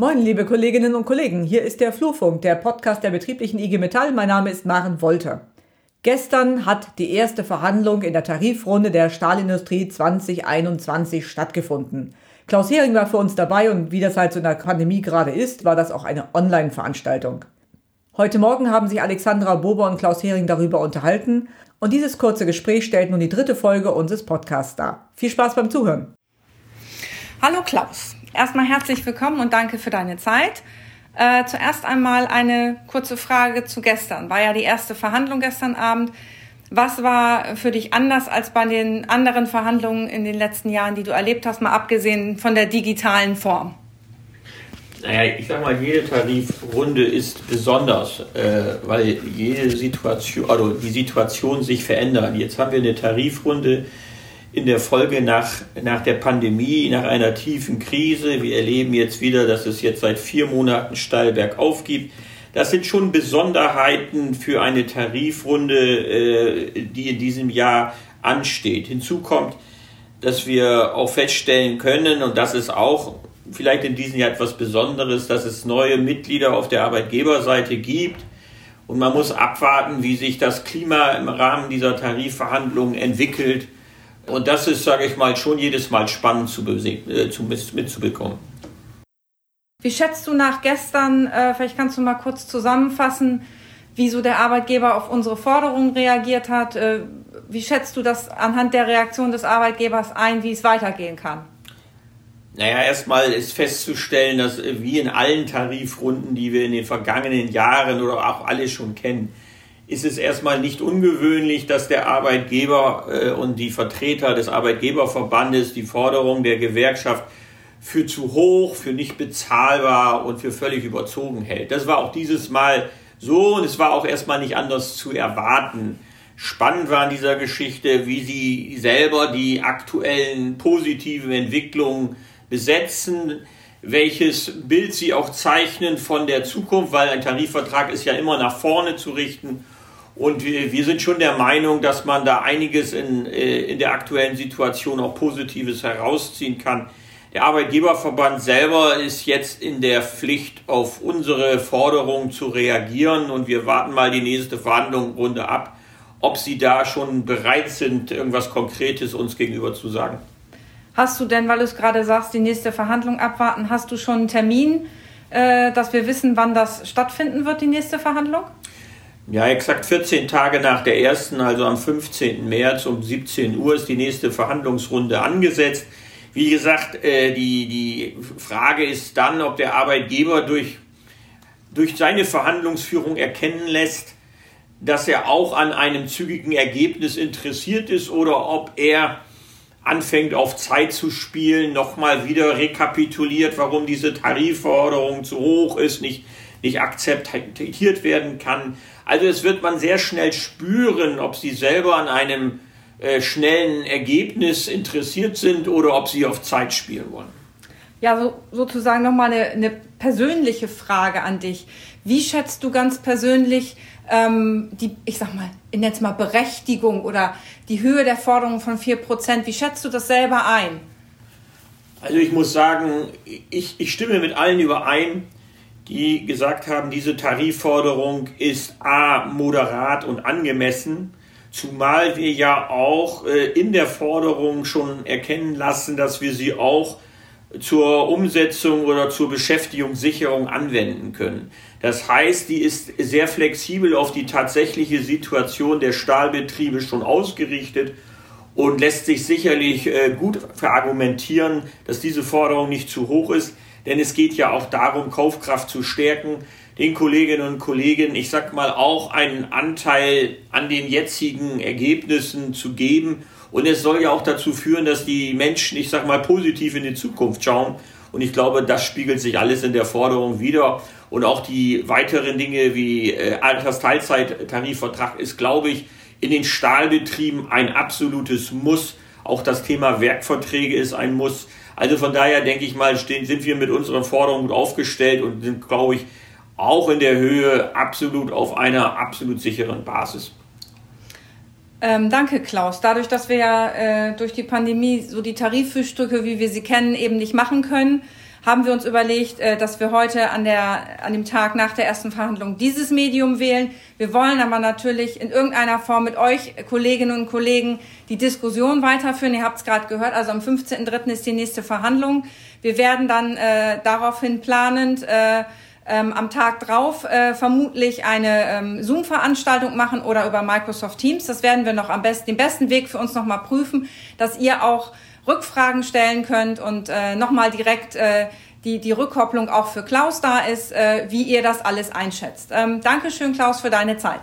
Moin, liebe Kolleginnen und Kollegen, hier ist der Flurfunk, der Podcast der betrieblichen IG Metall. Mein Name ist Maren Wolter. Gestern hat die erste Verhandlung in der Tarifrunde der Stahlindustrie 2021 stattgefunden. Klaus Hering war für uns dabei und wie das halt so in der Pandemie gerade ist, war das auch eine Online-Veranstaltung. Heute Morgen haben sich Alexandra Bober und Klaus Hering darüber unterhalten und dieses kurze Gespräch stellt nun die dritte Folge unseres Podcasts dar. Viel Spaß beim Zuhören. Hallo Klaus, erstmal herzlich willkommen und danke für deine Zeit. Äh, zuerst einmal eine kurze Frage zu gestern. War ja die erste Verhandlung gestern Abend. Was war für dich anders als bei den anderen Verhandlungen in den letzten Jahren, die du erlebt hast, mal abgesehen von der digitalen Form? Naja, ich sag mal, jede Tarifrunde ist besonders, äh, weil jede Situation, also die Situation sich verändert. Jetzt haben wir eine Tarifrunde, in der Folge nach, nach der Pandemie, nach einer tiefen Krise. Wir erleben jetzt wieder, dass es jetzt seit vier Monaten steil bergauf gibt. Das sind schon Besonderheiten für eine Tarifrunde, äh, die in diesem Jahr ansteht. Hinzu kommt, dass wir auch feststellen können, und das ist auch vielleicht in diesem Jahr etwas Besonderes, dass es neue Mitglieder auf der Arbeitgeberseite gibt. Und man muss abwarten, wie sich das Klima im Rahmen dieser Tarifverhandlungen entwickelt. Und das ist, sage ich mal, schon jedes Mal spannend zu, äh, zu mitzubekommen. Wie schätzt du nach gestern, äh, vielleicht kannst du mal kurz zusammenfassen, wieso der Arbeitgeber auf unsere Forderungen reagiert hat? Äh, wie schätzt du das anhand der Reaktion des Arbeitgebers ein, wie es weitergehen kann? Naja, erstmal ist festzustellen, dass äh, wie in allen Tarifrunden, die wir in den vergangenen Jahren oder auch alle schon kennen, ist es erstmal nicht ungewöhnlich, dass der Arbeitgeber äh, und die Vertreter des Arbeitgeberverbandes die Forderung der Gewerkschaft für zu hoch, für nicht bezahlbar und für völlig überzogen hält. Das war auch dieses Mal so und es war auch erstmal nicht anders zu erwarten. Spannend war in dieser Geschichte, wie sie selber die aktuellen positiven Entwicklungen besetzen, welches Bild sie auch zeichnen von der Zukunft, weil ein Tarifvertrag ist ja immer nach vorne zu richten und wir, sind schon der Meinung, dass man da einiges in, äh, in der aktuellen Situation auch Positives herausziehen kann. Der Arbeitgeberverband selber ist jetzt in der Pflicht, auf unsere Forderungen zu reagieren und wir warten mal die nächste Verhandlungsrunde ab, ob sie da schon bereit sind, irgendwas Konkretes uns gegenüber zu sagen. Hast du denn, weil du es gerade sagst, die nächste Verhandlung abwarten, hast du schon einen Termin, äh, dass wir wissen, wann das stattfinden wird, die nächste Verhandlung? Ja, exakt 14 Tage nach der ersten, also am 15. März um 17 Uhr ist die nächste Verhandlungsrunde angesetzt. Wie gesagt, äh, die, die Frage ist dann, ob der Arbeitgeber durch, durch seine Verhandlungsführung erkennen lässt, dass er auch an einem zügigen Ergebnis interessiert ist oder ob er anfängt auf Zeit zu spielen, nochmal wieder rekapituliert, warum diese Tarifforderung zu hoch ist, nicht, nicht akzeptiert werden kann. Also es wird man sehr schnell spüren, ob sie selber an einem äh, schnellen Ergebnis interessiert sind oder ob sie auf Zeit spielen wollen. Ja, so, sozusagen nochmal eine, eine persönliche Frage an dich. Wie schätzt du ganz persönlich ähm, die, ich sag mal, in jetzt mal Berechtigung oder die Höhe der Forderung von 4%? Wie schätzt du das selber ein? Also ich muss sagen, ich, ich stimme mit allen überein, die gesagt haben, diese Tarifforderung ist a moderat und angemessen, zumal wir ja auch äh, in der Forderung schon erkennen lassen, dass wir sie auch zur Umsetzung oder zur Beschäftigungssicherung anwenden können. Das heißt, die ist sehr flexibel auf die tatsächliche Situation der Stahlbetriebe schon ausgerichtet und lässt sich sicherlich äh, gut verargumentieren, dass diese Forderung nicht zu hoch ist denn es geht ja auch darum, Kaufkraft zu stärken, den Kolleginnen und Kollegen, ich sag mal, auch einen Anteil an den jetzigen Ergebnissen zu geben. Und es soll ja auch dazu führen, dass die Menschen, ich sag mal, positiv in die Zukunft schauen. Und ich glaube, das spiegelt sich alles in der Forderung wieder. Und auch die weiteren Dinge wie äh, Altersteilzeittarifvertrag ist, glaube ich, in den Stahlbetrieben ein absolutes Muss. Auch das Thema Werkverträge ist ein Muss. Also von daher denke ich mal, stehen, sind wir mit unseren Forderungen gut aufgestellt und sind, glaube ich, auch in der Höhe absolut auf einer absolut sicheren Basis. Ähm, danke, Klaus. Dadurch, dass wir ja äh, durch die Pandemie so die Tariffrühstücke, wie wir sie kennen, eben nicht machen können, haben wir uns überlegt, äh, dass wir heute an, der, an dem Tag nach der ersten Verhandlung dieses Medium wählen. Wir wollen aber natürlich in irgendeiner Form mit euch, Kolleginnen und Kollegen, die Diskussion weiterführen. Ihr habt es gerade gehört, also am 15.03. ist die nächste Verhandlung. Wir werden dann äh, daraufhin planend äh, ähm, am Tag drauf äh, vermutlich eine ähm, Zoom-Veranstaltung machen oder über Microsoft Teams. Das werden wir noch am besten, den besten Weg für uns nochmal prüfen, dass ihr auch Rückfragen stellen könnt und äh, nochmal direkt äh, die, die Rückkopplung auch für Klaus da ist, äh, wie ihr das alles einschätzt. Ähm, Dankeschön, Klaus, für deine Zeit.